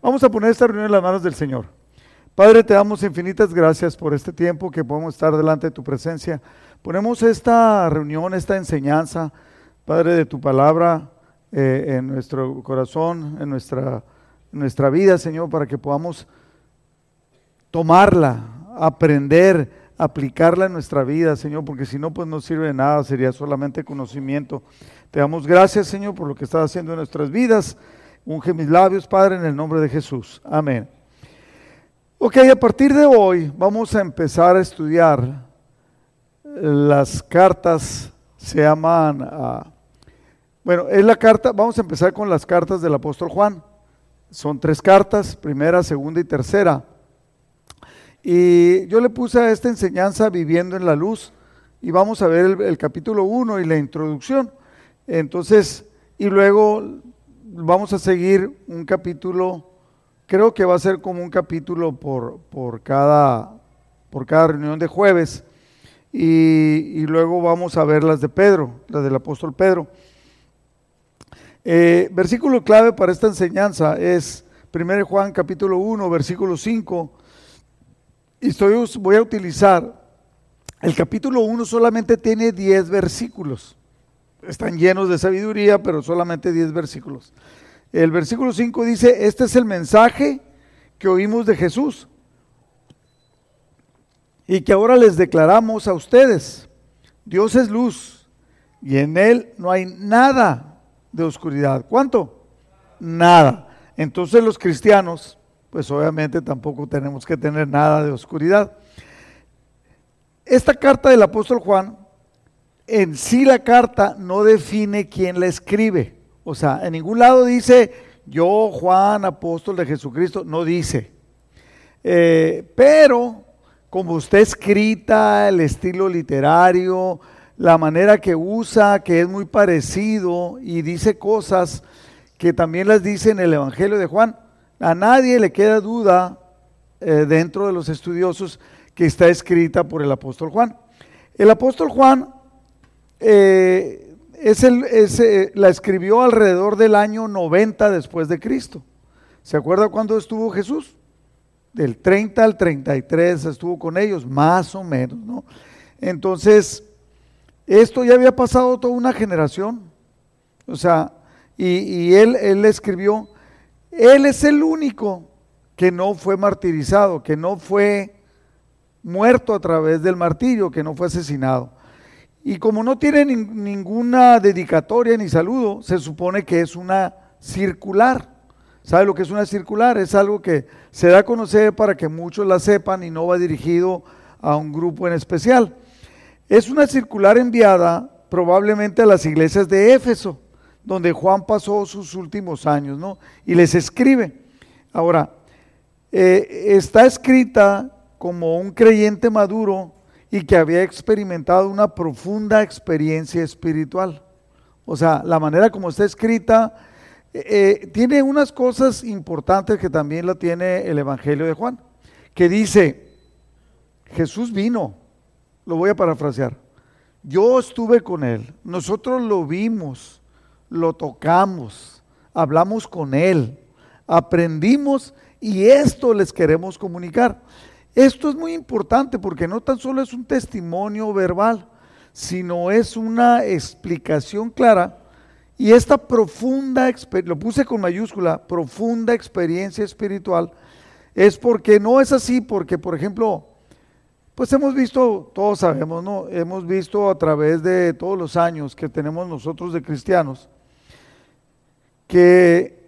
Vamos a poner esta reunión en las manos del Señor. Padre, te damos infinitas gracias por este tiempo que podemos estar delante de tu presencia. Ponemos esta reunión, esta enseñanza, Padre, de tu palabra eh, en nuestro corazón, en nuestra, en nuestra vida, Señor, para que podamos tomarla, aprender, aplicarla en nuestra vida, Señor, porque si no, pues no sirve de nada, sería solamente conocimiento. Te damos gracias, Señor, por lo que estás haciendo en nuestras vidas. Unge mis labios, Padre, en el nombre de Jesús. Amén. Ok, a partir de hoy vamos a empezar a estudiar las cartas, se llaman, ah, bueno, es la carta, vamos a empezar con las cartas del apóstol Juan. Son tres cartas, primera, segunda y tercera. Y yo le puse a esta enseñanza viviendo en la luz y vamos a ver el, el capítulo 1 y la introducción. Entonces, y luego vamos a seguir un capítulo, creo que va a ser como un capítulo por, por, cada, por cada reunión de jueves. Y, luego vamos a ver las de Pedro, las del apóstol Pedro. Eh, versículo clave para esta enseñanza es 1 Juan capítulo 1, versículo 5. Y estoy, voy a utilizar, el capítulo 1 solamente tiene 10 versículos están llenos de sabiduría, pero solamente 10 versículos. El versículo 5 dice, este es el mensaje que oímos de Jesús y que ahora les declaramos a ustedes. Dios es luz y en Él no hay nada de oscuridad. ¿Cuánto? Nada. Entonces los cristianos, pues obviamente tampoco tenemos que tener nada de oscuridad. Esta carta del apóstol Juan en sí la carta no define quién la escribe. O sea, en ningún lado dice yo, Juan, apóstol de Jesucristo, no dice. Eh, pero como está escrita, el estilo literario, la manera que usa, que es muy parecido y dice cosas que también las dice en el Evangelio de Juan, a nadie le queda duda eh, dentro de los estudiosos que está escrita por el apóstol Juan. El apóstol Juan eh, es el, eh, la escribió alrededor del año 90 después de Cristo. ¿Se acuerda cuándo estuvo Jesús? Del 30 al 33 estuvo con ellos, más o menos, ¿no? Entonces, esto ya había pasado toda una generación. O sea, y, y él, él escribió, él es el único que no fue martirizado, que no fue muerto a través del martirio, que no fue asesinado. Y como no tiene ninguna dedicatoria ni saludo, se supone que es una circular. ¿Sabe lo que es una circular? Es algo que se da a conocer para que muchos la sepan y no va dirigido a un grupo en especial. Es una circular enviada probablemente a las iglesias de Éfeso, donde Juan pasó sus últimos años, ¿no? Y les escribe. Ahora, eh, está escrita como un creyente maduro y que había experimentado una profunda experiencia espiritual. O sea, la manera como está escrita eh, eh, tiene unas cosas importantes que también lo tiene el Evangelio de Juan, que dice, Jesús vino, lo voy a parafrasear, yo estuve con él, nosotros lo vimos, lo tocamos, hablamos con él, aprendimos y esto les queremos comunicar. Esto es muy importante porque no tan solo es un testimonio verbal, sino es una explicación clara y esta profunda, lo puse con mayúscula, profunda experiencia espiritual, es porque no es así, porque por ejemplo, pues hemos visto, todos sabemos, ¿no? Hemos visto a través de todos los años que tenemos nosotros de cristianos, que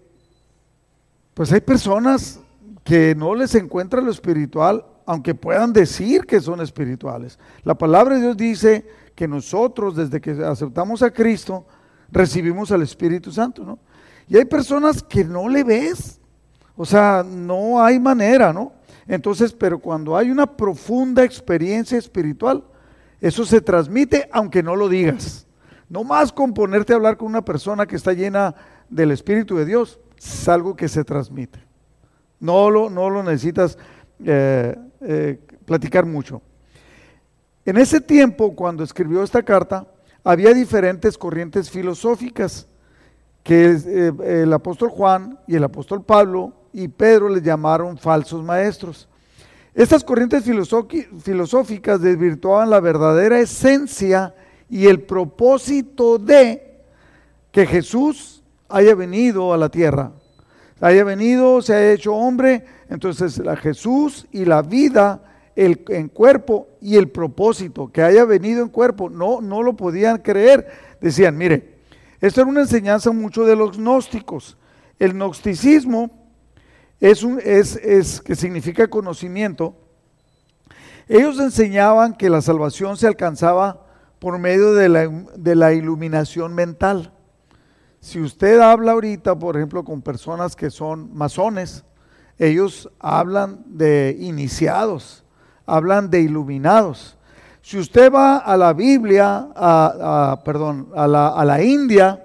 pues hay personas que no les encuentra lo espiritual aunque puedan decir que son espirituales. La palabra de Dios dice que nosotros, desde que aceptamos a Cristo, recibimos al Espíritu Santo, ¿no? Y hay personas que no le ves, o sea, no hay manera, ¿no? Entonces, pero cuando hay una profunda experiencia espiritual, eso se transmite aunque no lo digas. No más con ponerte a hablar con una persona que está llena del Espíritu de Dios, es algo que se transmite. No lo, no lo necesitas eh, eh, platicar mucho. En ese tiempo, cuando escribió esta carta, había diferentes corrientes filosóficas que eh, el apóstol Juan y el apóstol Pablo y Pedro les llamaron falsos maestros. Estas corrientes filosóficas desvirtuaban la verdadera esencia y el propósito de que Jesús haya venido a la tierra. Haya venido, se ha hecho hombre, entonces la Jesús y la vida en cuerpo y el propósito, que haya venido en cuerpo, no, no lo podían creer. Decían, mire, esto era una enseñanza mucho de los gnósticos. El gnosticismo es, un, es, es que significa conocimiento. Ellos enseñaban que la salvación se alcanzaba por medio de la, de la iluminación mental. Si usted habla ahorita, por ejemplo, con personas que son masones, ellos hablan de iniciados, hablan de iluminados. Si usted va a la Biblia, a, perdón, a la, a la India,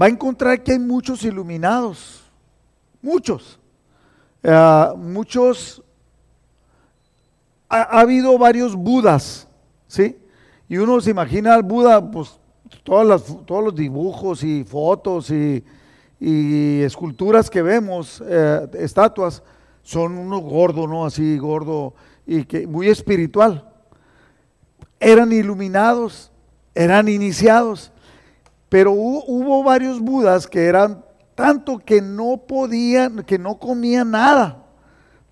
va a encontrar que hay muchos iluminados, muchos. Eh, muchos, ha, habido varios Budas, ¿sí? Y uno se imagina al Buda, pues todas las, todos los dibujos y fotos y, esculturas que vemos, eh, estatuas, son uno gordo, ¿no? Así gordo y que muy espiritual. Eran iluminados, eran iniciados, pero hubo varios Budas que eran tanto que no podían, que no comían nada,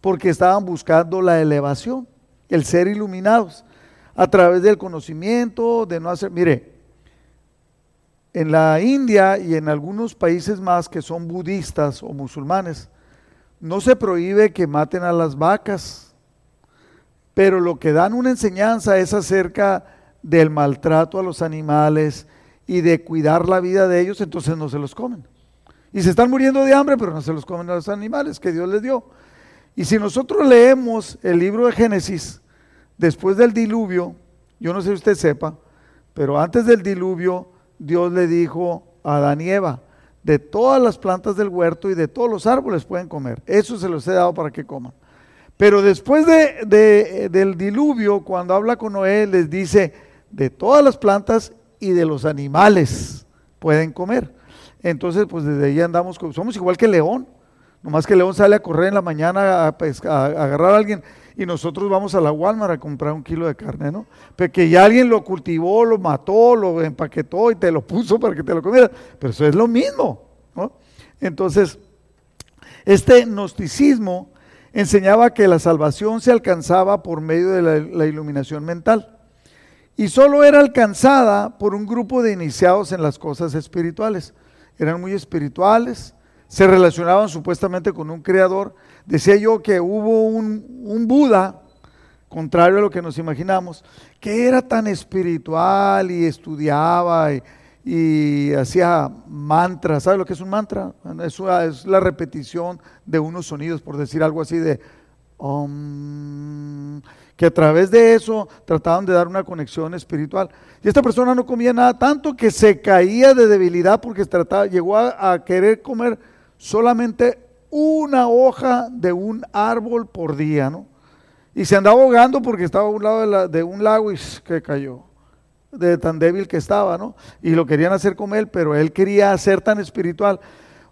porque estaban buscando la elevación, el ser iluminados, a través del conocimiento, de no hacer, mire, en la India y en algunos países más que son budistas o musulmanes, no se prohíbe que maten a las vacas, pero lo que dan una enseñanza es acerca del maltrato a los animales y de cuidar la vida de ellos, entonces no se los comen. Y se están muriendo de hambre, pero no se los comen a los animales que Dios les dio. Y si nosotros leemos el libro de Génesis, después del diluvio, yo no sé si usted sepa, pero antes del diluvio, Dios le dijo a Adán y Eva, de todas las plantas del huerto y de todos los árboles pueden comer. Eso se los he dado para que coman. Pero después de, del diluvio, cuando habla con Noé, les dice, de todas las plantas y de los animales pueden comer. Entonces, pues desde ahí andamos, somos igual que león, nomás que león sale a correr en la mañana a, agarrar a alguien y nosotros vamos a la Walmart a comprar un kilo de carne, ¿no? Porque ya alguien lo cultivó, lo mató, lo empaquetó y te lo puso para que te lo comieras, pero eso es lo mismo, ¿no? Entonces, este gnosticismo enseñaba que la salvación se alcanzaba por medio de la iluminación mental y solo era alcanzada por un grupo de iniciados en las cosas espirituales eran muy espirituales, se relacionaban supuestamente con un creador. Decía yo que hubo un, Buda, contrario a lo que nos imaginamos, que era tan espiritual y estudiaba y, hacía mantras. ¿Sabe lo que es un mantra? Es, es la repetición de unos sonidos, por decir algo así de que a través de eso trataban de dar una conexión espiritual. Y esta persona no comía nada, tanto que se caía de debilidad porque trataba, llegó a, querer comer solamente una hoja de un árbol por día, ¿no? Y se andaba ahogando porque estaba a un lado de, un lago y que cayó, de tan débil que estaba, ¿no? Y lo querían hacer con él, pero él quería ser tan espiritual.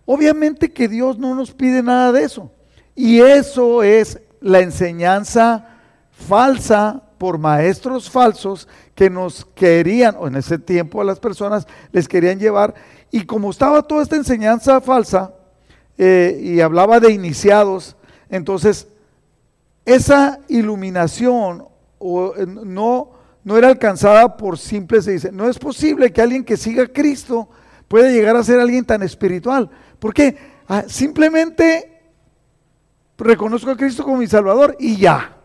Obviamente que Dios no nos pide nada de eso. Y eso es la enseñanza falsa por maestros falsos que nos querían, o en ese tiempo a las personas les querían llevar, y como estaba toda esta enseñanza falsa eh, y hablaba de iniciados, entonces esa iluminación eh, no, no era alcanzada por simples, se dice, no es posible que alguien que siga a Cristo pueda llegar a ser alguien tan espiritual. porque ah, simplemente reconozco a Cristo como mi Salvador y ya.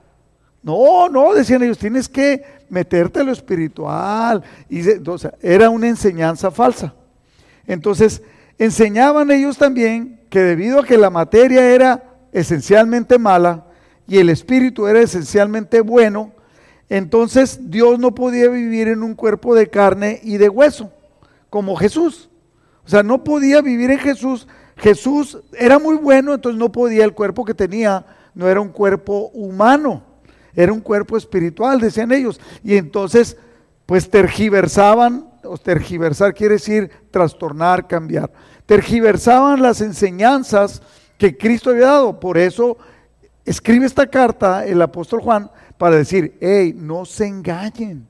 No, no, decían ellos, tienes que meterte a lo espiritual. Y era una enseñanza falsa. Entonces, enseñaban ellos también que debido a que la materia era esencialmente mala y el espíritu era esencialmente bueno, entonces Dios no podía vivir en un cuerpo de carne y de hueso, como Jesús. O sea, no podía vivir en Jesús. Jesús era muy bueno, entonces no podía, el cuerpo que tenía no era un cuerpo humano. Era un cuerpo espiritual, decían ellos. Y entonces, pues tergiversaban, o tergiversar quiere decir trastornar, cambiar. Tergiversaban las enseñanzas que Cristo había dado. Por eso escribe esta carta el apóstol Juan para decir, hey, no se engañen.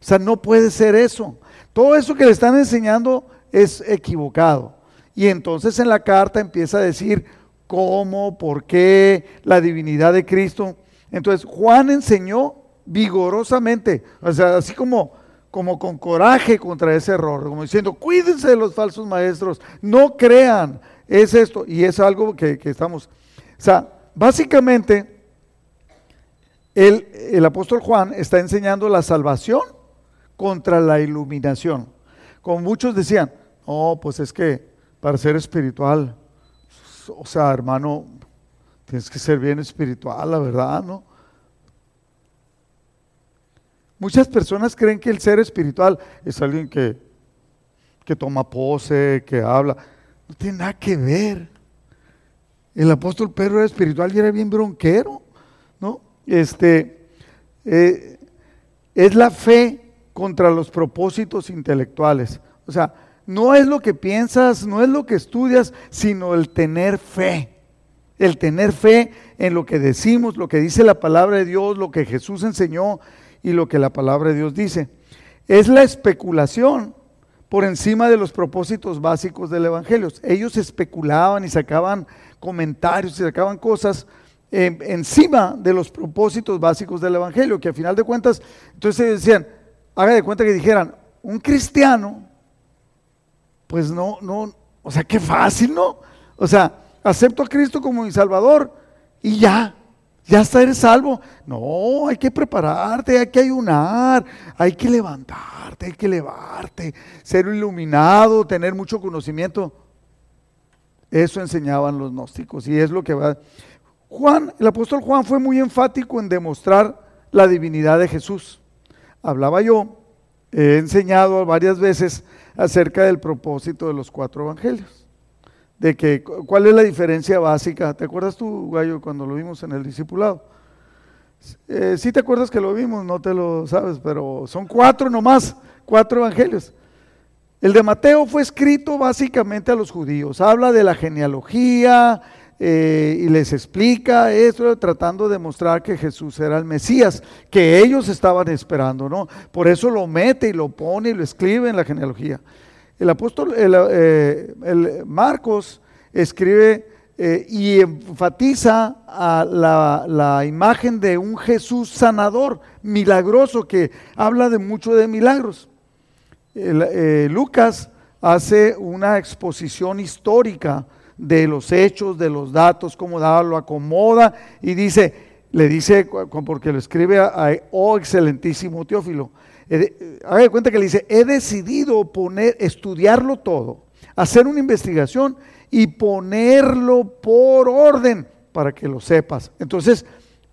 O sea, no puede ser eso. Todo eso que le están enseñando es equivocado. Y entonces en la carta empieza a decir cómo, por qué, la divinidad de Cristo. Entonces Juan enseñó vigorosamente, o sea, así como, como con coraje contra ese error, como diciendo, cuídense de los falsos maestros, no crean, es esto, y es algo que, estamos, o sea, básicamente el, el apóstol Juan está enseñando la salvación contra la iluminación. Como muchos decían, oh, pues es que para ser espiritual, o sea, hermano, tienes que ser bien espiritual, la verdad, ¿no? Muchas personas creen que el ser espiritual es alguien que, que toma pose, que habla. No tiene nada que ver. El apóstol Pedro era espiritual y era bien bronquero, ¿no? Este, eh, es la fe contra los propósitos intelectuales. O sea, no es lo que piensas, no es lo que estudias, sino el tener fe. El tener fe en lo que decimos, lo que dice la palabra de Dios, lo que Jesús enseñó y lo que la palabra de Dios dice. Es la especulación por encima de los propósitos básicos del Evangelio. Ellos especulaban y sacaban comentarios y sacaban cosas encima de los propósitos básicos del Evangelio, que a final de cuentas, entonces decían, haga de cuenta que dijeran, un cristiano pues no, no, o sea, qué fácil, ¿no? O sea, acepto a Cristo como mi Salvador y ya, ya está, eres salvo. No, hay que prepararte, hay que ayunar, hay que levantarte, hay que elevarte, ser iluminado, tener mucho conocimiento. Eso enseñaban los gnósticos y es lo que va. Juan, el apóstol Juan fue muy enfático en demostrar la divinidad de Jesús. Hablaba yo, he enseñado varias veces acerca del propósito de los cuatro evangelios. De que, ¿cuál es la diferencia básica? ¿Te acuerdas tú, Gallo, cuando lo vimos en el discipulado? Eh, sí te acuerdas que lo vimos, no te lo sabes, pero son cuatro nomás, cuatro evangelios. El de Mateo fue escrito básicamente a los judíos, habla de la genealogía, eh, y les explica esto tratando de mostrar que Jesús era el Mesías, que ellos estaban esperando, ¿no? Por eso lo mete y lo pone y lo escribe en la genealogía. El apóstol, eh, Marcos escribe eh, y enfatiza a la, imagen de un Jesús sanador, milagroso, que habla de mucho de milagros. Lucas hace una exposición histórica de los hechos, de los datos, cómo lo acomoda y dice, le dice, porque lo escribe a, oh excelentísimo Teófilo, haga de cuenta que le dice, he decidido poner, estudiarlo todo, hacer una investigación y ponerlo por orden para que lo sepas. Entonces,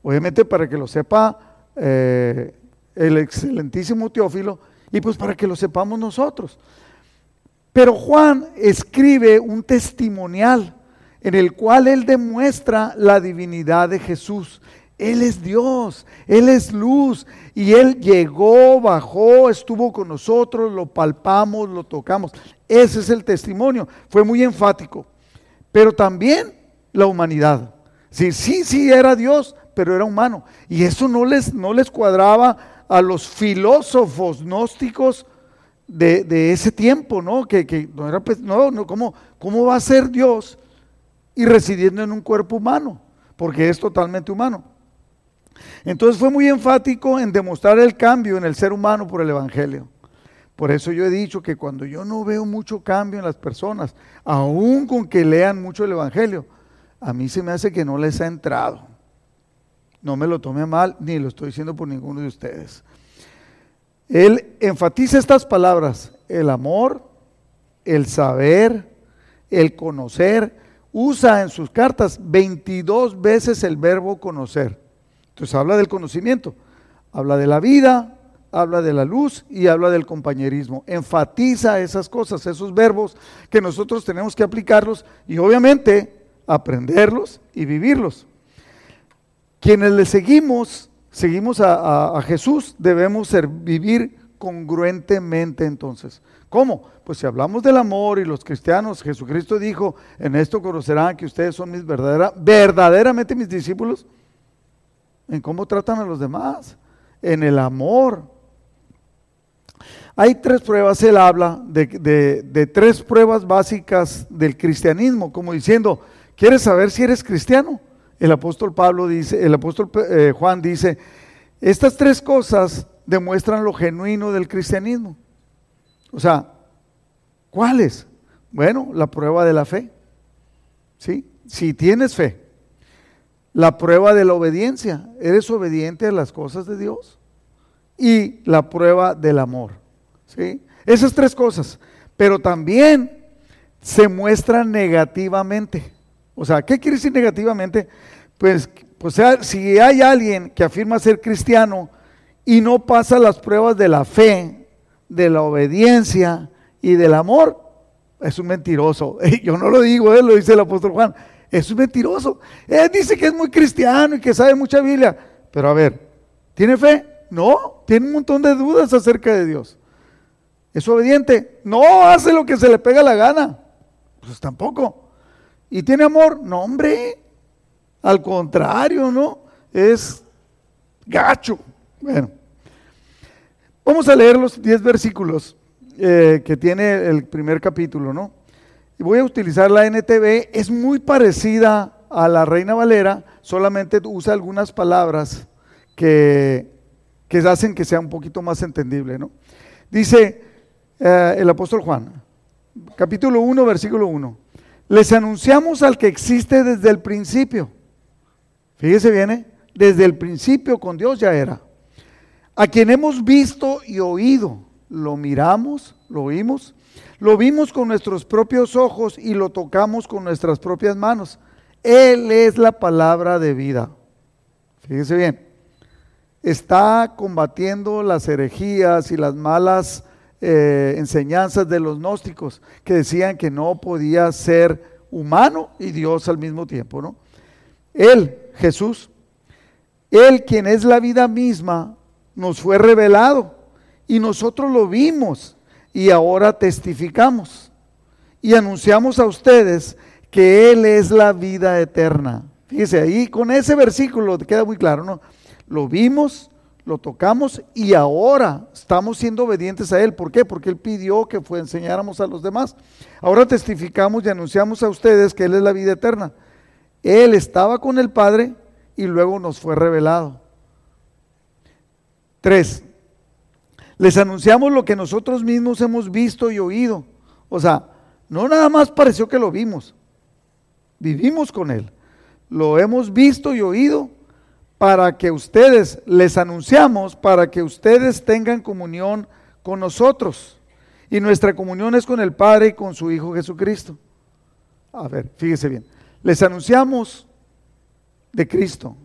obviamente para que lo sepa eh, el excelentísimo Teófilo y pues para que lo sepamos nosotros. Pero Juan escribe un testimonial en el cual él demuestra la divinidad de Jesús. Él es Dios, Él es luz y Él llegó, bajó, estuvo con nosotros, lo palpamos, lo tocamos. Ese es el testimonio. Fue muy enfático. Pero también la humanidad. Sí, sí, sí, era Dios, pero era humano. Y eso no les, no les cuadraba a los filósofos gnósticos de, ese tiempo, ¿no? Que, no era, pues, no, no, ¿cómo, ¿cómo va a ser Dios y residiendo en un cuerpo humano? Porque es totalmente humano. Entonces fue muy enfático en demostrar el cambio en el ser humano por el Evangelio. Por eso yo he dicho que cuando yo no veo mucho cambio en las personas, aún con que lean mucho el Evangelio, a mí se me hace que no les ha entrado. No me lo tome mal, ni lo estoy diciendo por ninguno de ustedes. Él enfatiza estas palabras, el amor, el saber, el conocer. Usa en sus cartas 22 veces el verbo conocer. Entonces habla del conocimiento, habla de la vida, habla de la luz y habla del compañerismo. Enfatiza esas cosas, esos verbos que nosotros tenemos que aplicarlos y obviamente aprenderlos y vivirlos. Quienes le seguimos seguimos a, Jesús, debemos ser, vivir congruentemente entonces. ¿Cómo? Pues si hablamos del amor y los cristianos, Jesucristo dijo, en esto conocerán que ustedes son mis verdadera, verdaderamente mis discípulos, en cómo tratan a los demás, en el amor. Hay tres pruebas, él habla de, de tres pruebas básicas del cristianismo, como diciendo, ¿quieres saber si eres cristiano? El apóstol Pablo dice, el apóstol eh, Juan dice, estas tres cosas demuestran lo genuino del cristianismo. O sea, ¿cuáles? Bueno, la prueba de la fe. ¿Sí? Si tienes fe. La prueba de la obediencia. ¿Eres obediente a las cosas de Dios? Y la prueba del amor. ¿Sí? Esas tres cosas. Pero también se muestran negativamente. O sea, ¿qué quiere decir negativamente? Pues, pues si hay alguien que afirma ser cristiano y no pasa las pruebas de la fe, de la obediencia y del amor, es un mentiroso. Yo no lo digo, él lo dice el apóstol Juan. Es un mentiroso. Él dice que es muy cristiano y que sabe mucha Biblia. Pero a ver, ¿tiene fe? No, tiene un montón de dudas acerca de Dios. ¿Es obediente? No, hace lo que se le pega la gana. Pues tampoco. ¿Y tiene amor? No, hombre. Al contrario, ¿no? Es gacho. Bueno, vamos a leer los 10 versículos eh, que tiene el primer capítulo, ¿no? Voy a utilizar la NTV, es muy parecida a la Reina Valera, solamente usa algunas palabras que, que hacen que sea un poquito más entendible, ¿no? Dice eh, el apóstol Juan, capítulo 1, versículo 1. Les anunciamos al que existe desde el principio. Fíjese bien, ¿eh? desde el principio con Dios ya era. A quien hemos visto y oído, lo miramos, lo oímos, lo vimos con nuestros propios ojos y lo tocamos con nuestras propias manos. Él es la palabra de vida. Fíjese bien, está combatiendo las herejías y las malas eh, enseñanzas de los gnósticos que decían que no podía ser humano y Dios al mismo tiempo, ¿no? Él, Jesús, Él quien es la vida misma, nos fue revelado y nosotros lo vimos y ahora testificamos y anunciamos a ustedes que Él es la vida eterna. Fíjese, ahí con ese versículo queda muy claro, ¿no? Lo vimos, lo tocamos y ahora estamos siendo obedientes a Él. ¿Por qué? Porque Él pidió que fue, enseñáramos a los demás. Ahora testificamos y anunciamos a ustedes que Él es la vida eterna. Él estaba con el Padre y luego nos fue revelado. Tres, les anunciamos lo que nosotros mismos hemos visto y oído. O sea, no nada más pareció que lo vimos, vivimos con Él. Lo hemos visto y oído para que ustedes, les anunciamos, para que ustedes tengan comunión con nosotros. Y nuestra comunión es con el Padre y con su Hijo Jesucristo. A ver, fíjese bien. Les anunciamos de Cristo,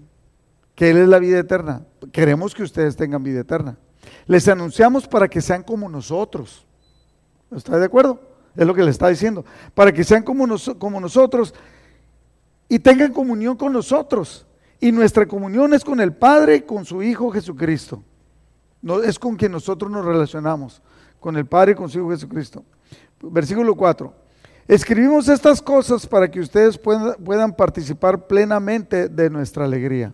que Él es la vida eterna. Queremos que ustedes tengan vida eterna. Les anunciamos para que sean como nosotros. ¿Está de acuerdo? Es lo que le está diciendo. Para que sean como, como nosotros y tengan comunión con nosotros. Y nuestra comunión es con el Padre y con su Hijo Jesucristo. No, es con quien nosotros nos relacionamos, con el Padre y con su Hijo Jesucristo. Versículo 4. Escribimos estas cosas para que ustedes puedan, puedan participar plenamente de nuestra alegría.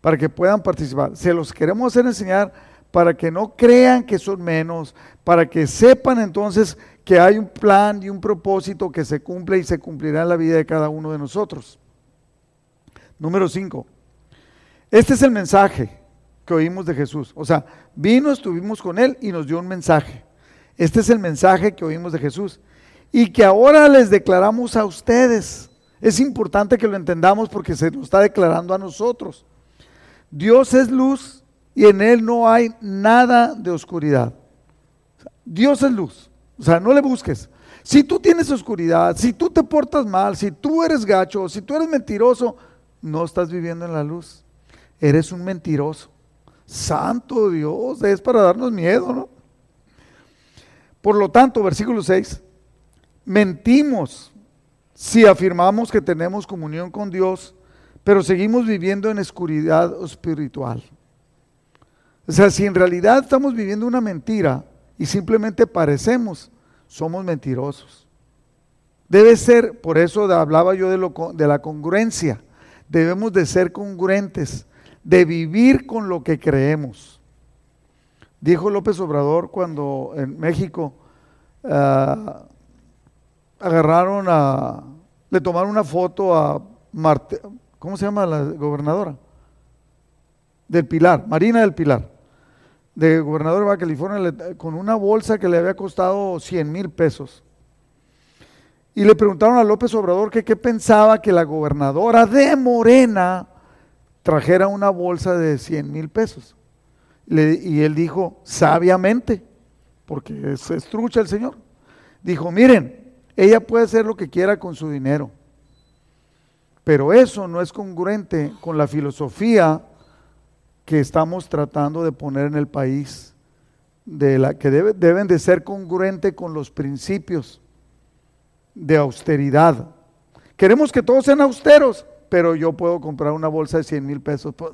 Para que puedan participar. Se los queremos hacer enseñar para que no crean que son menos, para que sepan entonces que hay un plan y un propósito que se cumple y se cumplirá en la vida de cada uno de nosotros. Número 5. Este es el mensaje que oímos de Jesús. O sea, vino, estuvimos con Él y nos dio un mensaje. Este es el mensaje que oímos de Jesús y que ahora les declaramos a ustedes. Es importante que lo entendamos porque se nos está declarando a nosotros. Dios es luz y en Él no hay nada de oscuridad. Dios es luz. O sea, no le busques. Si tú tienes oscuridad, si tú te portas mal, si tú eres gacho, si tú eres mentiroso, no estás viviendo en la luz. Eres un mentiroso. Santo Dios, es para darnos miedo, ¿no? Por lo tanto, versículo 6, mentimos si afirmamos que tenemos comunión con Dios, pero seguimos viviendo en oscuridad espiritual. O sea, si en realidad estamos viviendo una mentira y simplemente parecemos, somos mentirosos. Debe ser, por eso hablaba yo de, la congruencia. Debemos de ser congruentes, de vivir con lo que creemos. Dijo López Obrador cuando en México ah, agarraron a, le tomaron una foto a Marte, ¿cómo se llama la gobernadora? Del Pilar, Marina del Pilar, de gobernador de Baja California, con una bolsa que le había costado 100 mil pesos. Y le preguntaron a López Obrador que qué pensaba que la gobernadora de Morena trajera una bolsa de 100 mil pesos. y él dijo, sabiamente, porque es estrucha el Señor, dijo, miren, ella puede hacer lo que quiera con su dinero, pero eso no es congruente con la filosofía que estamos tratando de poner en el país, de la, que deben de ser congruentes con los principios de austeridad. Queremos que todos sean austeros, pero yo puedo comprar una bolsa de 100 mil pesos. Pues,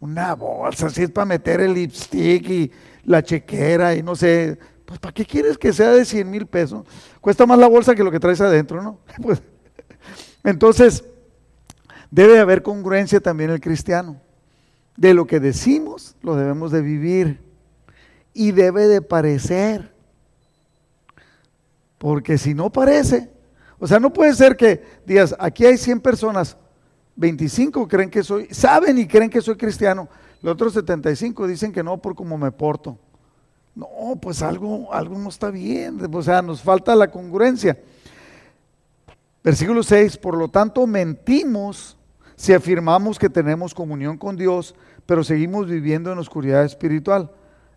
una bolsa, si es para meter el lipstick y la chequera y no sé. Pues ¿para qué quieres que sea de 100 mil pesos? Cuesta más la bolsa que lo que traes adentro, ¿no? Pues, entonces, debe haber congruencia también el cristiano. De lo que decimos, lo debemos de vivir. Y debe de parecer. Porque si no parece, o sea, no puede ser que digas, aquí hay 100 personas, 25 creen que soy, saben y creen que soy cristiano, los otros 75 dicen que no por cómo me porto. No, pues algo, algo no está bien, o sea, nos falta la congruencia. Versículo 6, por lo tanto mentimos si afirmamos que tenemos comunión con Dios, pero seguimos viviendo en oscuridad espiritual.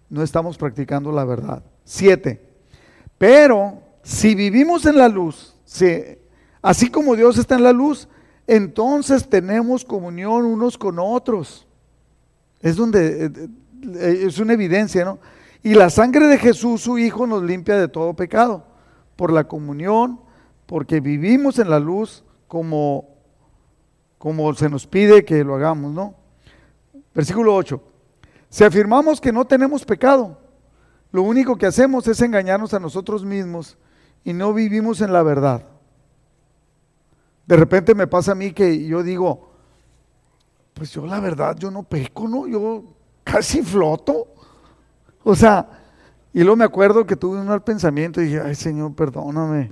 No estamos practicando la verdad. 7, pero si vivimos en la luz, así como Dios está en la luz, entonces tenemos comunión unos con otros. Es donde eh, eh, es una evidencia, ¿no? Y la sangre de Jesús, su Hijo, nos limpia de todo pecado por la comunión, porque vivimos en la luz como, como se nos pide que lo hagamos, ¿no? Versículo 8. Si afirmamos que no tenemos pecado, lo único que hacemos es engañarnos a nosotros mismos y no vivimos en la verdad. De repente me pasa a mí que yo digo, pues yo la verdad, yo no peco, ¿no? Yo casi floto. O sea, y luego me acuerdo que tuve un mal pensamiento y dije, ay Señor, perdóname.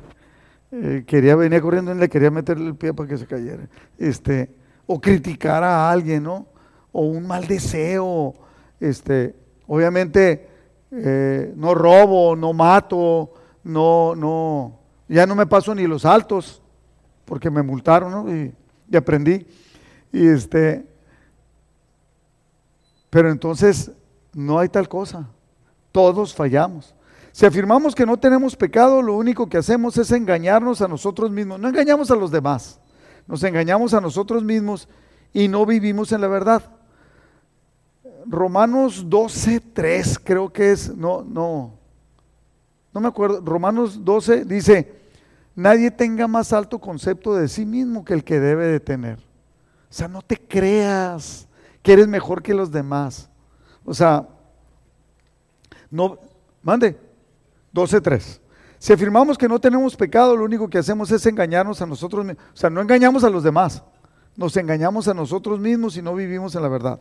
Eh, quería venir corriendo y le quería meterle el pie para que se cayera. Este, o criticar a alguien, ¿no? O un mal deseo. Este, obviamente, eh, no robo, no mato, no, no, ya no me paso ni los altos, porque me multaron, ¿no? Y, y aprendí. Y este, pero entonces no hay tal cosa. Todos fallamos. Si afirmamos que no tenemos pecado, lo único que hacemos es engañarnos a nosotros mismos. No engañamos a los demás, nos engañamos a nosotros mismos y no vivimos en la verdad. Romanos 12, 3 creo que es, no, no, no me acuerdo, Romanos 12 dice, nadie tenga más alto concepto de sí mismo que el que debe de tener. O sea, no te creas que eres mejor que los demás. O sea, no, mande, 12.3. Si afirmamos que no tenemos pecado, lo único que hacemos es engañarnos a nosotros mismos. O sea, no engañamos a los demás, nos engañamos a nosotros mismos y no vivimos en la verdad.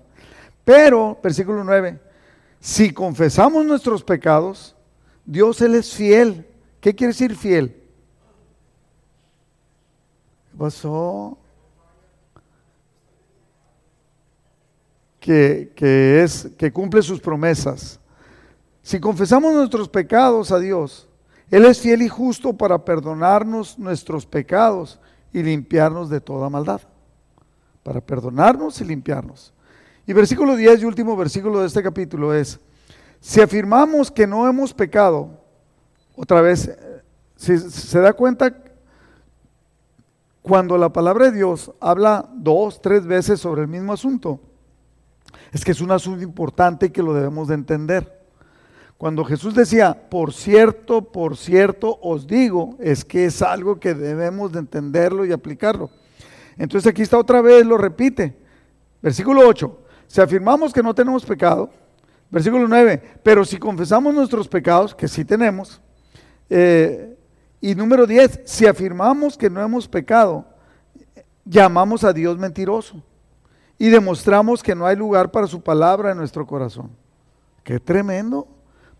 Pero, versículo 9, si confesamos nuestros pecados, Dios Él es fiel. ¿Qué quiere decir fiel? ¿Qué pasó? Que, que, es, que cumple sus promesas. Si confesamos nuestros pecados a Dios, Él es fiel y justo para perdonarnos nuestros pecados y limpiarnos de toda maldad. Para perdonarnos y limpiarnos. Y versículo 10 y último versículo de este capítulo es, si afirmamos que no hemos pecado, otra vez, si se da cuenta, cuando la palabra de Dios habla dos, tres veces sobre el mismo asunto, es que es un asunto importante que lo debemos de entender. Cuando Jesús decía, por cierto, por cierto os digo, es que es algo que debemos de entenderlo y aplicarlo. Entonces aquí está otra vez, lo repite. Versículo 8, si afirmamos que no tenemos pecado, Versículo 9, pero si confesamos nuestros pecados, que sí tenemos, eh, y número 10, si afirmamos que no hemos pecado, llamamos a Dios mentiroso y demostramos que no hay lugar para su palabra en nuestro corazón. Qué tremendo.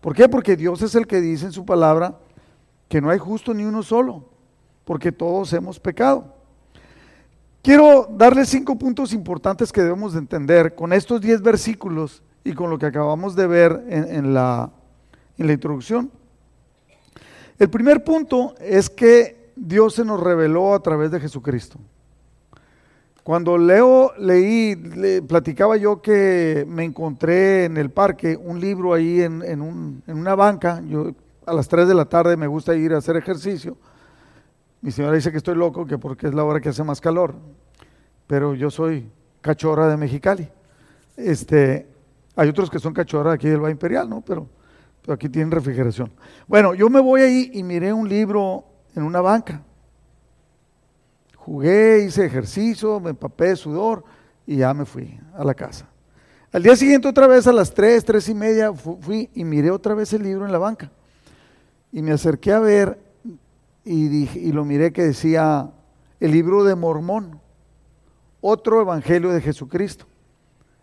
¿Por qué? Porque Dios es el que dice en su palabra que no hay justo ni uno solo, porque todos hemos pecado. Quiero darles cinco puntos importantes que debemos de entender con estos diez versículos y con lo que acabamos de ver en la introducción. El primer punto es que Dios se nos reveló a través de Jesucristo. Cuando leo, leí, le, platicaba yo que me encontré en el parque un libro ahí en, en, una banca. A las 3 de la tarde me gusta ir a hacer ejercicio. Mi señora dice que estoy loco, que porque es la hora que hace más calor. Pero yo soy cachorra de Mexicali. Este, hay otros que son cachorra aquí del Valle Imperial, ¿no? Pero, pero aquí tienen refrigeración. Bueno, yo me voy ahí y miré un libro en una banca Jugué, hice ejercicio, me empapé de sudor y ya me fui a la casa. Al día siguiente otra vez a las 3, 3 y media fui y miré otra vez el libro en la banca. Y me acerqué a ver y, dije, y lo miré que decía el libro de Mormón, otro evangelio de Jesucristo.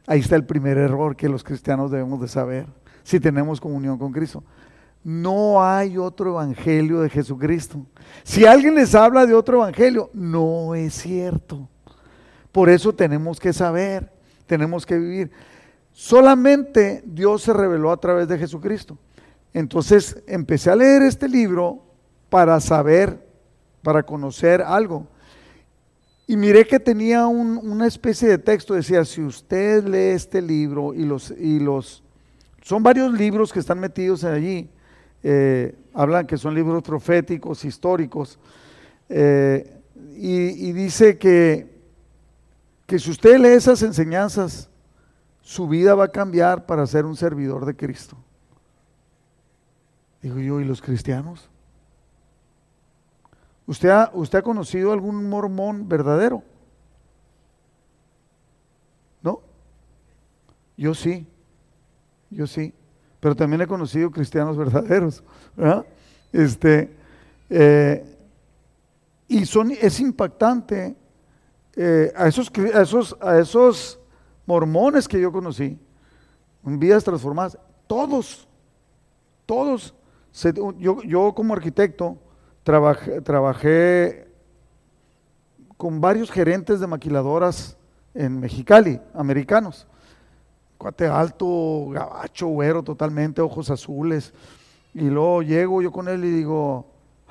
Ahí está el primer error que los cristianos debemos de saber si tenemos comunión con Cristo. No hay otro evangelio de Jesucristo. Si alguien les habla de otro evangelio, no es cierto. Por eso tenemos que saber, tenemos que vivir. Solamente Dios se reveló a través de Jesucristo. Entonces empecé a leer este libro para saber, para conocer algo. Y miré que tenía una especie de texto, decía, si usted lee este libro y los, y los, son varios libros que están metidos allí, eh, hablan que son libros proféticos, históricos, eh, y, dice que, que si usted lee esas enseñanzas, su vida va a cambiar para ser un servidor de Cristo. Digo yo, ¿y los cristianos? ¿Usted ha, ¿Usted ha conocido algún mormón verdadero? ¿No? Yo sí, yo sí pero también he conocido cristianos verdaderos. Este, eh, y son, es impactante eh, a, esos, a, esos, a esos mormones que yo conocí, en vidas transformadas, todos, todos, yo, yo, como arquitecto trabajé, trabajé con varios gerentes de maquiladoras en Mexicali, americanos cuate alto, gabacho, güero totalmente, ojos azules. Y luego llego yo con él y digo,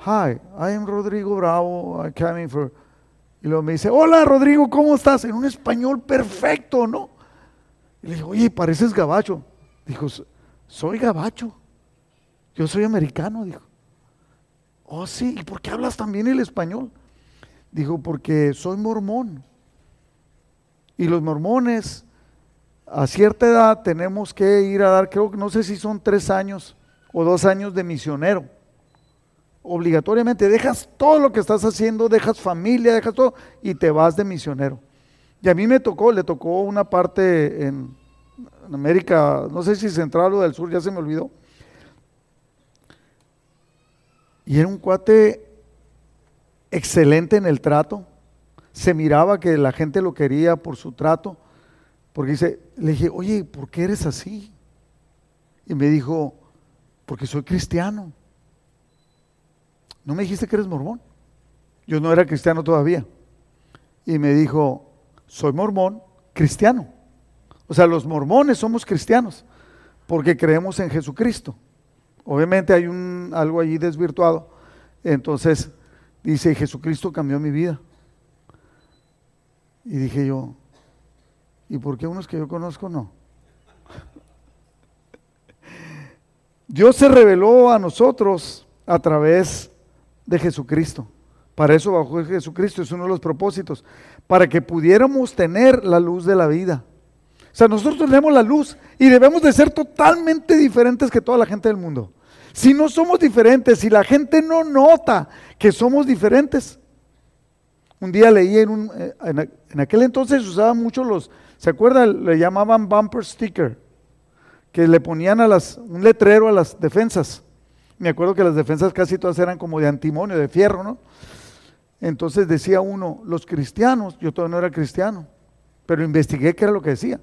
Hi, I am Rodrigo Bravo, I'm coming for... Y luego me dice, hola Rodrigo, ¿cómo estás? En un español perfecto, ¿no? Y le digo, oye, pareces gabacho. Dijo, soy gabacho. Yo soy americano, dijo. Oh, sí, ¿y por qué hablas también el español? Dijo, porque soy mormón. Y los mormones a cierta edad tenemos que ir a dar, creo que no sé si son tres años o dos años de misionero. Obligatoriamente dejas todo lo que estás haciendo, dejas familia, dejas todo y te vas de misionero. Y a mí me tocó, le tocó una parte en, América, no sé si central o del sur, ya se me olvidó. Y era un cuate excelente en el trato. Se miraba que la gente lo quería por su trato. Porque dice, le dije, oye, ¿por qué eres así? Y me dijo, porque soy cristiano. ¿No me dijiste que eres mormón? Yo no era cristiano todavía. Y me dijo, soy mormón cristiano. O sea, los mormones somos cristianos porque creemos en Jesucristo. Obviamente hay un, algo allí desvirtuado. Entonces dice, Jesucristo cambió mi vida. Y dije yo, ¿Y por qué unos que yo conozco no? Dios se reveló a nosotros a través de Jesucristo. Para eso bajó Jesucristo, es uno de los propósitos, para que pudiéramos tener la luz de la vida. O sea, nosotros tenemos la luz y debemos de ser totalmente diferentes que toda la gente del mundo. Si no somos diferentes, si la gente no nota que somos diferentes. Un día leí en, un, eh, en aquel entonces usaban mucho los, ¿Se acuerdan? Le llamaban bumper sticker, que le ponían a las, un letrero a las defensas. Me acuerdo que las defensas casi todas eran como de antimonio, de fierro, ¿no? Entonces decía uno, los cristianos, yo todavía no era cristiano, pero investigué qué era lo que decía.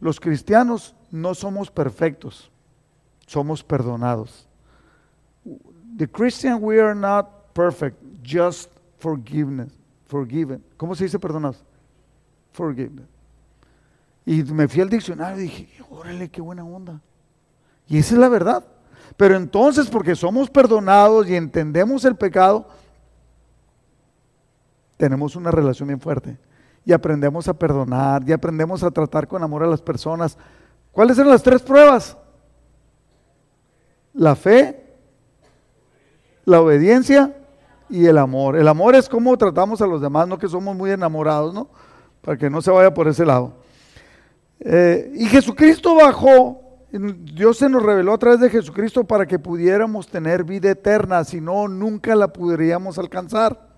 Los cristianos no somos perfectos, somos perdonados. The Christian we are not perfect, just forgiveness, forgiven. ¿Cómo se dice perdonados? Forgiveness. Y me fui al diccionario y dije, órale, qué buena onda. Y esa es la verdad. Pero entonces, porque somos perdonados y entendemos el pecado, tenemos una relación bien fuerte. Y aprendemos a perdonar, y aprendemos a tratar con amor a las personas. ¿Cuáles eran las tres pruebas? La fe, la obediencia y el amor. El amor es cómo tratamos a los demás, no que somos muy enamorados, ¿no? Para que no se vaya por ese lado. Eh, y Jesucristo bajó, Dios se nos reveló a través de Jesucristo para que pudiéramos tener vida eterna, si no, nunca la podríamos alcanzar.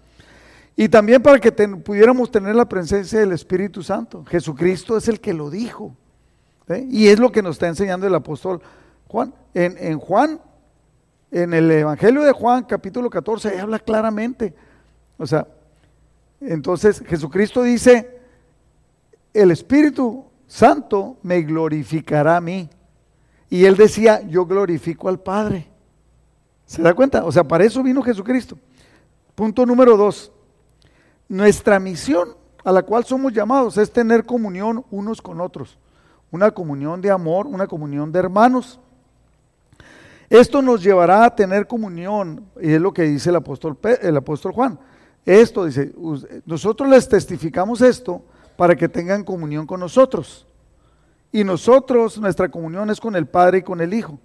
Y también para que pudiéramos tener la presencia del Espíritu Santo. Jesucristo es el que lo dijo. Y es lo que nos está enseñando el apóstol Juan. En, en Juan, en el Evangelio de Juan, capítulo 14, habla claramente. O sea, entonces Jesucristo dice, el Espíritu Santo me glorificará a mí. Y él decía, yo glorifico al Padre. ¿Se da cuenta? O sea, para eso vino Jesucristo. Punto número dos. Nuestra misión a la cual somos llamados es tener comunión unos con otros. Una comunión de amor, una comunión de hermanos. Esto nos llevará a tener comunión, y es lo que dice el apóstol, el apóstol Juan. Esto dice, nosotros les testificamos esto para que tengan comunión con nosotros. Y nosotros, nuestra comunión es con el Padre y con el Hijo.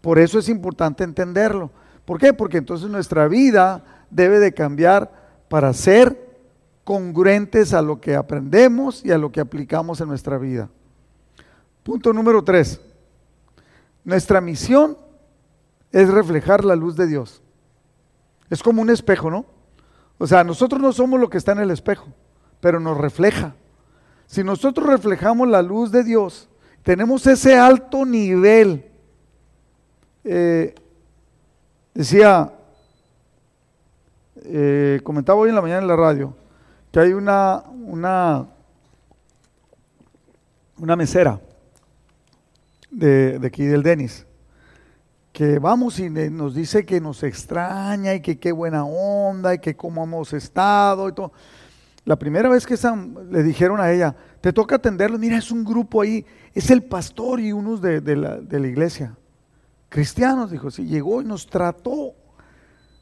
Por eso es importante entenderlo. ¿Por qué? Porque entonces nuestra vida debe de cambiar para ser congruentes a lo que aprendemos y a lo que aplicamos en nuestra vida. Punto número tres. Nuestra misión es reflejar la luz de Dios. Es como un espejo, ¿no? O sea, nosotros no somos lo que está en el espejo, pero nos refleja. Si nosotros reflejamos la luz de Dios, tenemos ese alto nivel. Eh, decía, eh, comentaba hoy en la mañana en la radio, que hay una, una, una mesera de, de aquí del Denis, que vamos y nos dice que nos extraña y que qué buena onda y que cómo hemos estado y todo. La primera vez que le dijeron a ella, te toca atenderlo, mira, es un grupo ahí, es el pastor y unos de, la, iglesia. Cristianos, dijo, sí, llegó y nos trató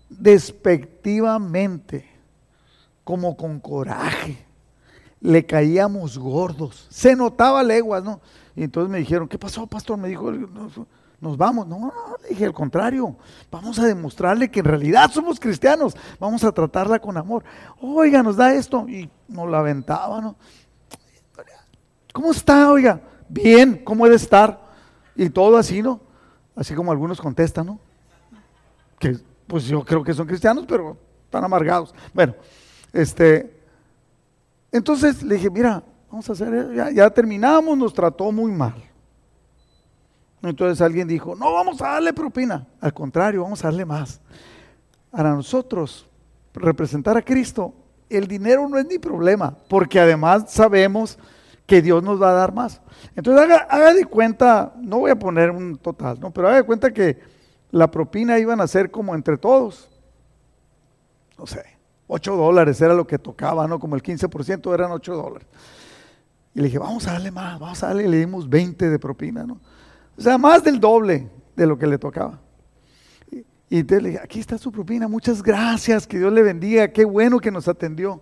despectivamente, como con coraje. Le caíamos gordos, se notaba leguas, ¿no? Y entonces me dijeron, ¿qué pasó, pastor? Me dijo, nos vamos. No, no, dije al contrario. Vamos a demostrarle que en realidad somos cristianos. Vamos a tratarla con amor. Oiga, nos da esto. Y nos la aventaba, ¿no? ¿Cómo está, oiga? Bien, ¿cómo he de estar? Y todo así, ¿no? Así como algunos contestan, ¿no? Que pues yo creo que son cristianos, pero están amargados. Bueno, este. Entonces le dije, mira, vamos a hacer, ya, ya terminamos, nos trató muy mal. Entonces alguien dijo, no vamos a darle propina, al contrario, vamos a darle más. Para nosotros, representar a Cristo, el dinero no es ni problema, porque además sabemos que Dios nos va a dar más. Entonces haga, de cuenta, no voy a poner un total, ¿no? pero haga de cuenta que la propina iban a ser como entre todos, no sé, 8 dólares era lo que tocaba, ¿no? Como el 15% eran 8 dólares. Y le dije, vamos a darle más, vamos a darle, le dimos 20 de propina, ¿no? O sea, más del doble de lo que le tocaba. Y, entonces le dije, aquí está su propina, muchas gracias, que Dios le bendiga, qué bueno que nos atendió.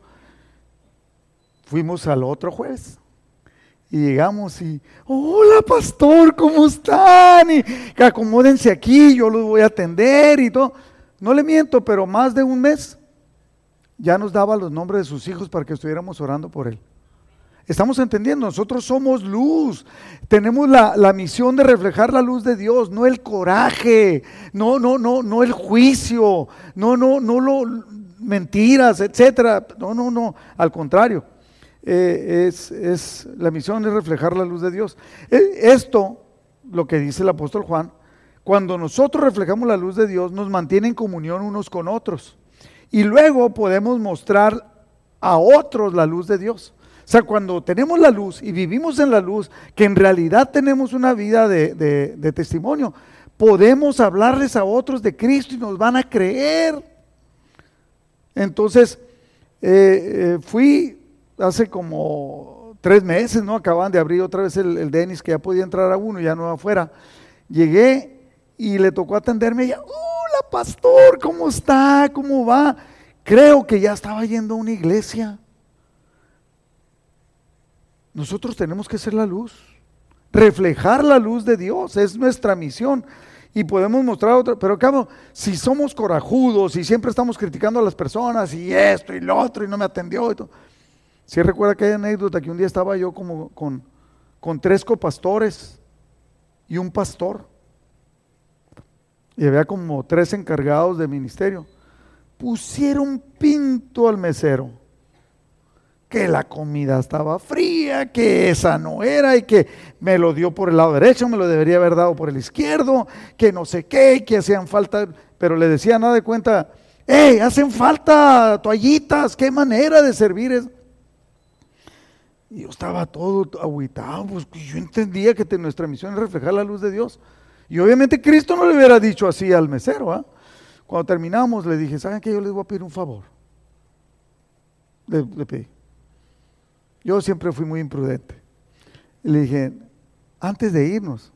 Fuimos al otro jueves y llegamos y, hola pastor, ¿cómo están? Y acomódense aquí, yo los voy a atender y todo. No le miento, pero más de un mes ya nos daba los nombres de sus hijos para que estuviéramos orando por él. Estamos entendiendo, nosotros somos luz, tenemos la, misión de reflejar la luz de Dios, no el coraje, no, no, no, no el juicio, no, no, no lo mentiras, etcétera. No, no, no, al contrario. Eh, es, es, la misión es reflejar la luz de Dios. Eh, esto lo que dice el apóstol Juan, cuando nosotros reflejamos la luz de Dios, nos mantiene en comunión unos con otros. Y luego podemos mostrar a otros la luz de Dios. O sea, cuando tenemos la luz y vivimos en la luz, que en realidad tenemos una vida de, testimonio, podemos hablarles a otros de Cristo y nos van a creer. Entonces, eh, eh, fui hace como tres meses, ¿no? Acaban de abrir otra vez el, el Denis, que ya podía entrar a uno, ya no afuera. Llegué y le tocó atenderme y ella, hola pastor, ¿cómo está? ¿Cómo va? Creo que ya estaba yendo a una iglesia. Nosotros tenemos que ser la luz, reflejar la luz de Dios, es nuestra misión. Y podemos mostrar otra, pero cabo, si somos corajudos y siempre estamos criticando a las personas y esto y lo otro y no me atendió. Si recuerda que hay anécdota que un día estaba yo como con, con tres copastores y un pastor y había como tres encargados de ministerio, pusieron pinto al mesero, que la comida estaba fría, que esa no era y que me lo dio por el lado derecho, me lo debería haber dado por el izquierdo, que no sé qué, que hacían falta, pero le decía nada de cuenta, hey, hacen falta toallitas, qué manera de servir es. Y yo estaba todo aguitado, pues yo entendía que nuestra misión es reflejar la luz de Dios. Y obviamente Cristo no le hubiera dicho así al mesero. ¿ah? Cuando terminamos le dije, ¿saben qué? Yo les voy a pedir un favor. Le, pedí. Yo siempre fui muy imprudente. Le dije, antes de irnos,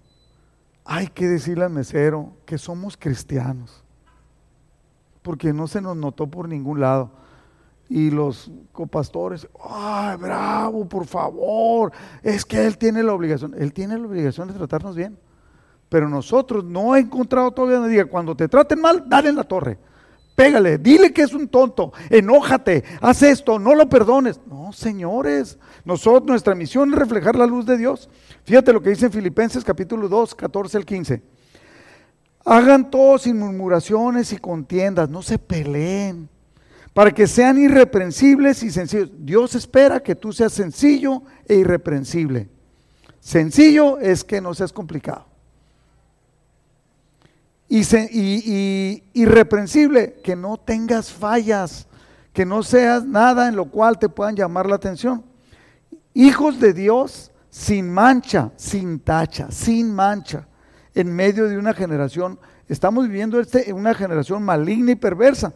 hay que decirle al mesero que somos cristianos. Porque no se nos notó por ningún lado. Y los copastores, ay, bravo, por favor, es que él tiene la obligación. Él tiene la obligación de tratarnos bien. Pero nosotros no he encontrado todavía nadie cuando te traten mal, dale en la torre. Pégale, dile que es un tonto, enójate, haz esto, no lo perdones. No, señores, nosotros, nuestra misión es reflejar la luz de Dios. Fíjate lo que dice en Filipenses capítulo 2, 14 al 15. Hagan todo sin murmuraciones y contiendas, no se peleen, para que sean irreprensibles y sencillos. Dios espera que tú seas sencillo e irreprensible. Sencillo es que no seas complicado y, irreprensible, que no tengas fallas, que no seas nada en lo cual te puedan llamar la atención. Hijos de Dios sin mancha, sin tacha, sin mancha, en medio de una generación, estamos viviendo este, una generación maligna y perversa.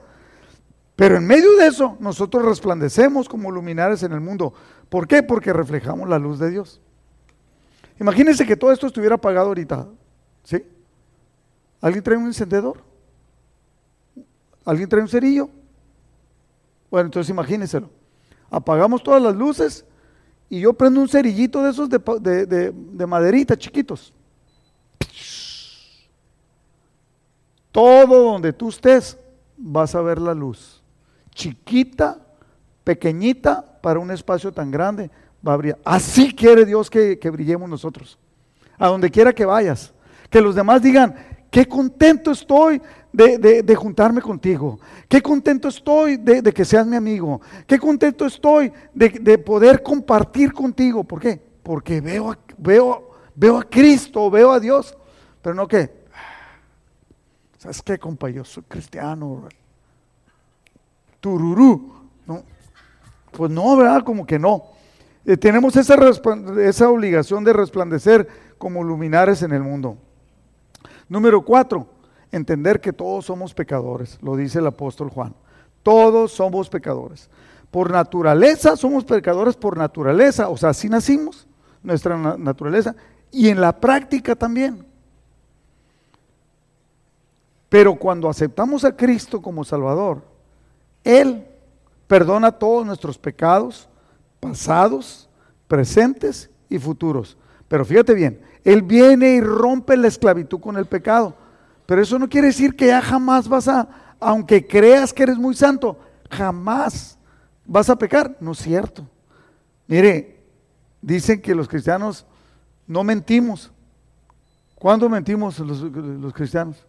Pero en medio de eso, nosotros resplandecemos como luminares en el mundo. ¿Por qué? Porque reflejamos la luz de Dios. Imagínense que todo esto estuviera apagado ahorita. ¿Sí? ¿Alguien trae un encendedor? ¿Alguien trae un cerillo? Bueno, entonces imagínenselo. Apagamos todas las luces y yo prendo un cerillito de esos de, maderita chiquitos. Todo donde tú estés vas a ver la luz. Chiquita, pequeñita, para un espacio tan grande, va a brillar. Así quiere Dios que, que brillemos nosotros. A donde quiera que vayas. Que los demás digan, Qué contento estoy de, juntarme contigo. Qué contento estoy de, que seas mi amigo. Qué contento estoy de, poder compartir contigo. ¿Por qué? Porque veo veo, veo a Cristo, veo a Dios. Pero no que, ¿sabes qué, compa? Yo soy cristiano. Tururú. No. Pues no, ¿verdad? Como que no. Eh, tenemos esa, esa obligación de resplandecer como luminares en el mundo. Número cuatro, entender que todos somos pecadores, lo dice el apóstol Juan. Todos somos pecadores. Por naturaleza somos pecadores por naturaleza, o sea, así nacimos, nuestra naturaleza, y en la práctica también. Pero cuando aceptamos a Cristo como Salvador, Él perdona todos nuestros pecados, pasados, presentes y futuros. Pero fíjate bien, Él viene y rompe la esclavitud con el pecado. Pero eso no quiere decir que ya jamás vas a, aunque creas que eres muy santo, jamás vas a pecar. No es cierto. Mire, dicen que los cristianos no mentimos. ¿Cuándo mentimos los, los cristianos?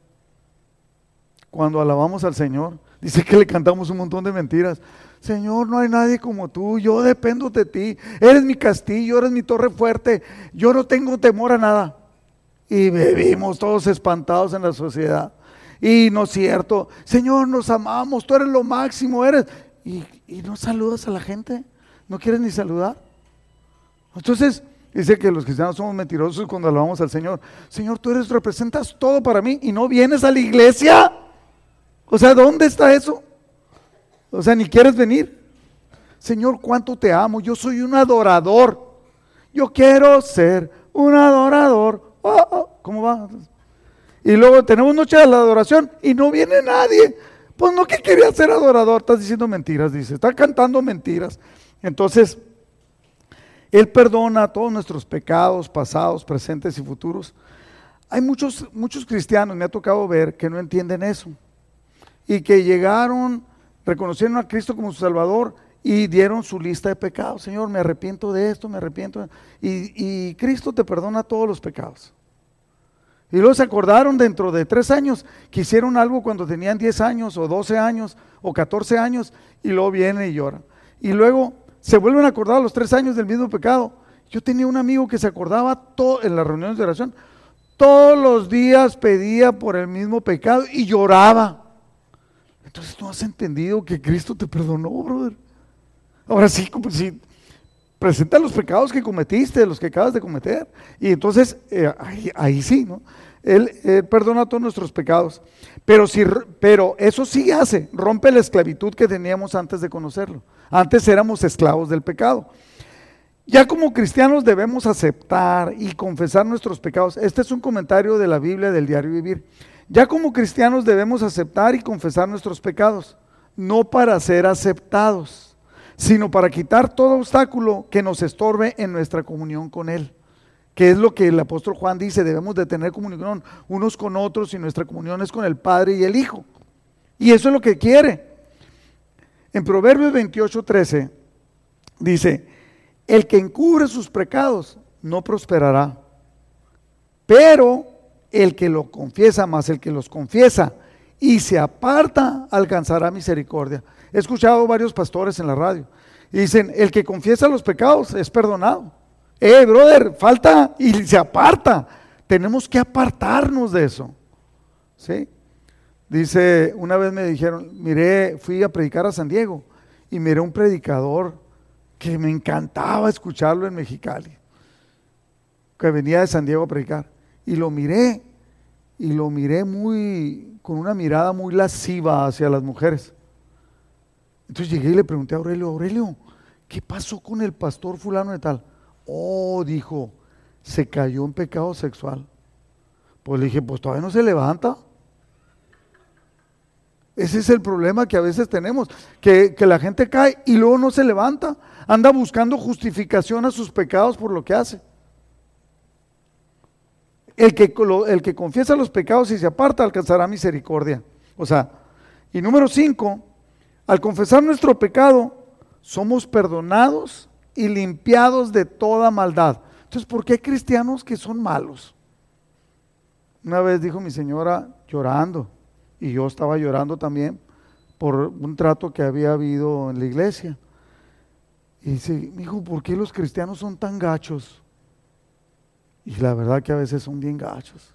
Cuando alabamos al Señor. Dice que le cantamos un montón de mentiras. Señor, no hay nadie como tú, yo dependo de ti, eres mi castillo, eres mi torre fuerte, yo no tengo temor a nada. Y vivimos todos espantados en la sociedad. Y no es cierto, Señor, nos amamos, tú eres lo máximo, eres. Y, y no saludas a la gente, no quieres ni saludar. Entonces, dice que los cristianos somos mentirosos cuando alabamos al Señor. Señor, tú eres, representas todo para mí y no vienes a la iglesia. O sea, ¿dónde está eso? O sea, ni quieres venir. Señor, cuánto te amo. Yo soy un adorador. Yo quiero ser un adorador. Oh, oh, ¿Cómo va? Y luego tenemos noche de la adoración y no viene nadie. Pues no que quería ser adorador, estás diciendo mentiras, dice, está cantando mentiras. Entonces, Él perdona todos nuestros pecados pasados, presentes y futuros. Hay muchos, muchos cristianos, me ha tocado ver, que no entienden eso. Y que llegaron, reconocieron a Cristo como su Salvador y dieron su lista de pecados. Señor, me arrepiento de esto, me arrepiento. Y, y Cristo te perdona todos los pecados. Y luego se acordaron dentro de tres años que hicieron algo cuando tenían 10 años o 12 años o 14 años y luego vienen y lloran. Y luego se vuelven a acordar a los tres años del mismo pecado. Yo tenía un amigo que se acordaba todo, en las reuniones de oración, todos los días pedía por el mismo pecado y lloraba. Entonces tú has entendido que Cristo te perdonó, brother. Ahora sí, si presenta los pecados que cometiste, los que acabas de cometer. Y entonces, eh, ahí, sí, ¿no? Él, perdona todos nuestros pecados. Pero, si, pero eso sí hace, rompe la esclavitud que teníamos antes de conocerlo. Antes éramos esclavos del pecado. Ya como cristianos debemos aceptar y confesar nuestros pecados. Este es un comentario de la Biblia del diario vivir. Ya como cristianos debemos aceptar y confesar nuestros pecados, no para ser aceptados sino para quitar todo obstáculo que nos estorbe en nuestra comunión con Él. Que es lo que el apóstol Juan dice, debemos de tener comunión unos con otros y nuestra comunión es con el Padre y el Hijo. Y eso es lo que quiere. En Proverbios 28, 13 dice, el que encubre sus pecados no prosperará, pero el que lo confiesa más, el que los confiesa y se aparta, alcanzará misericordia. He escuchado varios pastores en la radio y dicen, el que confiesa los pecados es perdonado. Eh, brother, falta y se aparta. Tenemos que apartarnos de eso. ¿Sí? Dice, una vez me dijeron, miré, fui a predicar a San Diego y miré un predicador que me encantaba escucharlo en Mexicali, que venía de San Diego a predicar. Y lo miré, y lo miré muy, con una mirada muy lasciva hacia las mujeres. Entonces llegué y le pregunté a Aurelio, Aurelio, ¿qué pasó con el pastor fulano de tal? Oh, dijo, se cayó en pecado sexual. Pues le dije, pues todavía no se levanta. Ese es el problema que a veces tenemos, que, que, la gente cae y luego no se levanta, anda buscando justificación a sus pecados por lo que hace. El que, el que confiesa los pecados y se aparta alcanzará misericordia. O sea, y número cinco, al confesar nuestro pecado, somos perdonados y limpiados de toda maldad. Entonces, ¿por qué hay cristianos que son malos? Una vez dijo mi señora llorando, y yo estaba llorando también por un trato que había habido en la iglesia. Y dice, hijo, ¿por qué los cristianos son tan gachos? Y la verdad que a veces son bien gachos.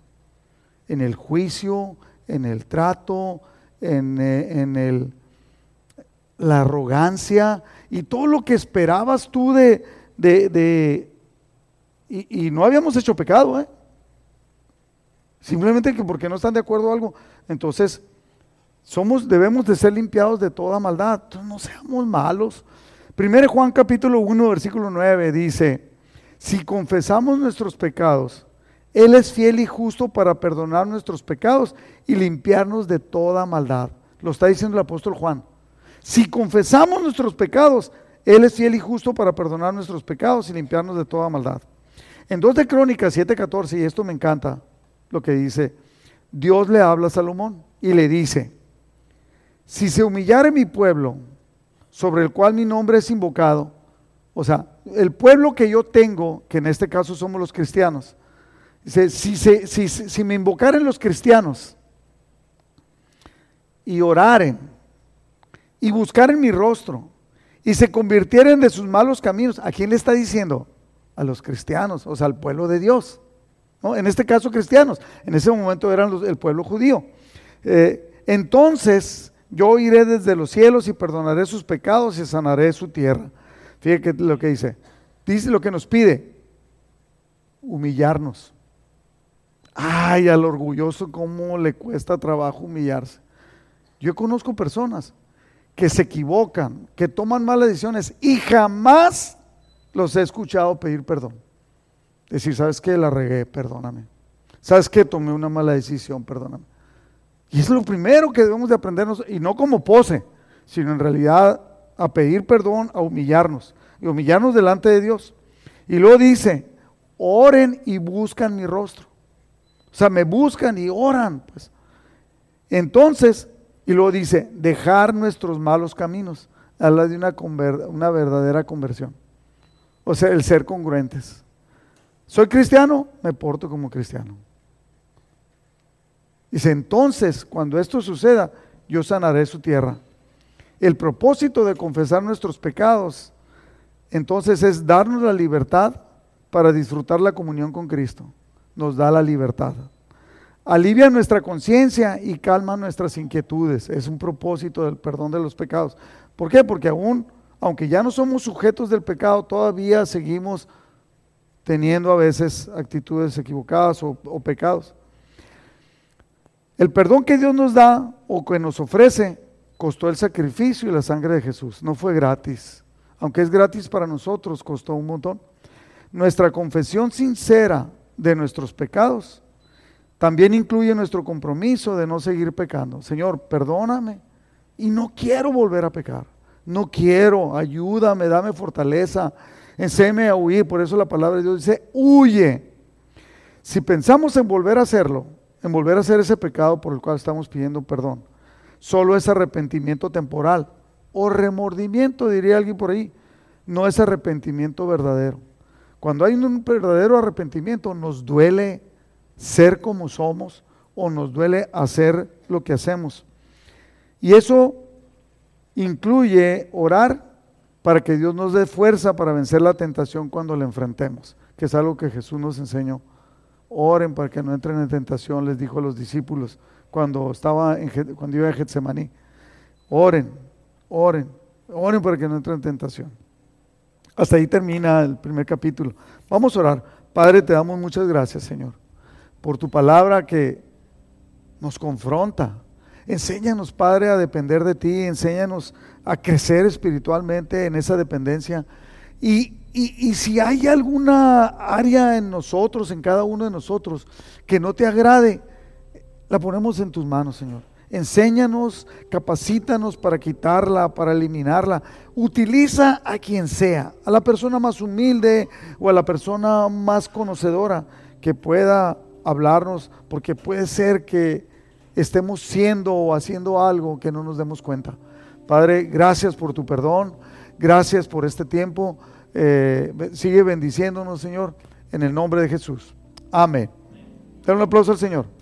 En el juicio, en el trato, en, eh, en el la arrogancia y todo lo que esperabas tú de... de, y, no habíamos hecho pecado, ¿eh? Simplemente que porque no están de acuerdo algo. Entonces, somos, debemos de ser limpiados de toda maldad. Entonces, no seamos malos. Primero Juan capítulo 1, versículo 9 dice, si confesamos nuestros pecados, Él es fiel y justo para perdonar nuestros pecados y limpiarnos de toda maldad. Lo está diciendo el apóstol Juan. Si confesamos nuestros pecados, Él es fiel y justo para perdonar nuestros pecados y limpiarnos de toda maldad. En 2 de Crónicas 7:14, y esto me encanta, lo que dice, Dios le habla a Salomón y le dice, si se humillare mi pueblo, sobre el cual mi nombre es invocado, o sea, el pueblo que yo tengo, que en este caso somos los cristianos, dice, si, si, si me invocaren los cristianos y oraren, y buscaren mi rostro y se convirtieren de sus malos caminos. ¿A quién le está diciendo? A los cristianos, o sea, al pueblo de Dios. ¿no? En este caso cristianos, en ese momento eran el pueblo judío. Eh, entonces yo iré desde los cielos y perdonaré sus pecados y sanaré su tierra. Fíjate lo que dice. Dice lo que nos pide, humillarnos. Ay, al orgulloso cómo le cuesta trabajo humillarse. Yo conozco personas que se equivocan, que toman malas decisiones y jamás los he escuchado pedir perdón. Decir, ¿sabes qué? La regué, perdóname. ¿Sabes qué? Tomé una mala decisión, perdóname. Y es lo primero que debemos de aprendernos, y no como pose, sino en realidad a pedir perdón, a humillarnos, y humillarnos delante de Dios. Y luego dice, oren y buscan mi rostro. O sea, me buscan y oran. Pues. Entonces, y luego dice, dejar nuestros malos caminos. Habla de una, una verdadera conversión. O sea, el ser congruentes. ¿Soy cristiano? Me porto como cristiano. Dice, entonces, cuando esto suceda, yo sanaré su tierra. El propósito de confesar nuestros pecados, entonces, es darnos la libertad para disfrutar la comunión con Cristo. Nos da la libertad. Alivia nuestra conciencia y calma nuestras inquietudes. Es un propósito del perdón de los pecados. ¿Por qué? Porque aún, aunque ya no somos sujetos del pecado, todavía seguimos teniendo a veces actitudes equivocadas o, o pecados. El perdón que Dios nos da o que nos ofrece costó el sacrificio y la sangre de Jesús. No fue gratis. Aunque es gratis para nosotros, costó un montón. Nuestra confesión sincera de nuestros pecados también incluye nuestro compromiso de no seguir pecando. Señor, perdóname y no quiero volver a pecar. No quiero, ayúdame, dame fortaleza, enséñame a huir. Por eso la palabra de Dios dice, huye. Si pensamos en volver a hacerlo, en volver a hacer ese pecado por el cual estamos pidiendo perdón. Solo es arrepentimiento temporal o remordimiento, diría alguien por ahí. No es arrepentimiento verdadero. Cuando hay un verdadero arrepentimiento, nos duele ser como somos o nos duele hacer lo que hacemos. Y eso incluye orar para que Dios nos dé fuerza para vencer la tentación cuando la enfrentemos, que es algo que Jesús nos enseñó. Oren para que no entren en tentación, les dijo a los discípulos cuando, estaba en, cuando iba a Getsemaní. Oren, oren, oren para que no entren en tentación. Hasta ahí termina el primer capítulo. Vamos a orar. Padre, te damos muchas gracias, Señor, por tu palabra que nos confronta. Enséñanos, Padre, a depender de ti, enséñanos a crecer espiritualmente en esa dependencia. Y y, si hay alguna área en nosotros, en cada uno de nosotros, que no te agrade, la ponemos en tus manos, Señor. Enséñanos, capacítanos para quitarla, para eliminarla. Utiliza a quien sea, a la persona más humilde o a la persona más conocedora que pueda hablarnos, porque puede ser que estemos siendo o haciendo algo que no nos demos cuenta. Padre, gracias por tu perdón, gracias por este tiempo. Eh, sigue bendiciéndonos, Señor, en el nombre de Jesús. Amén. Dale un aplauso al Señor.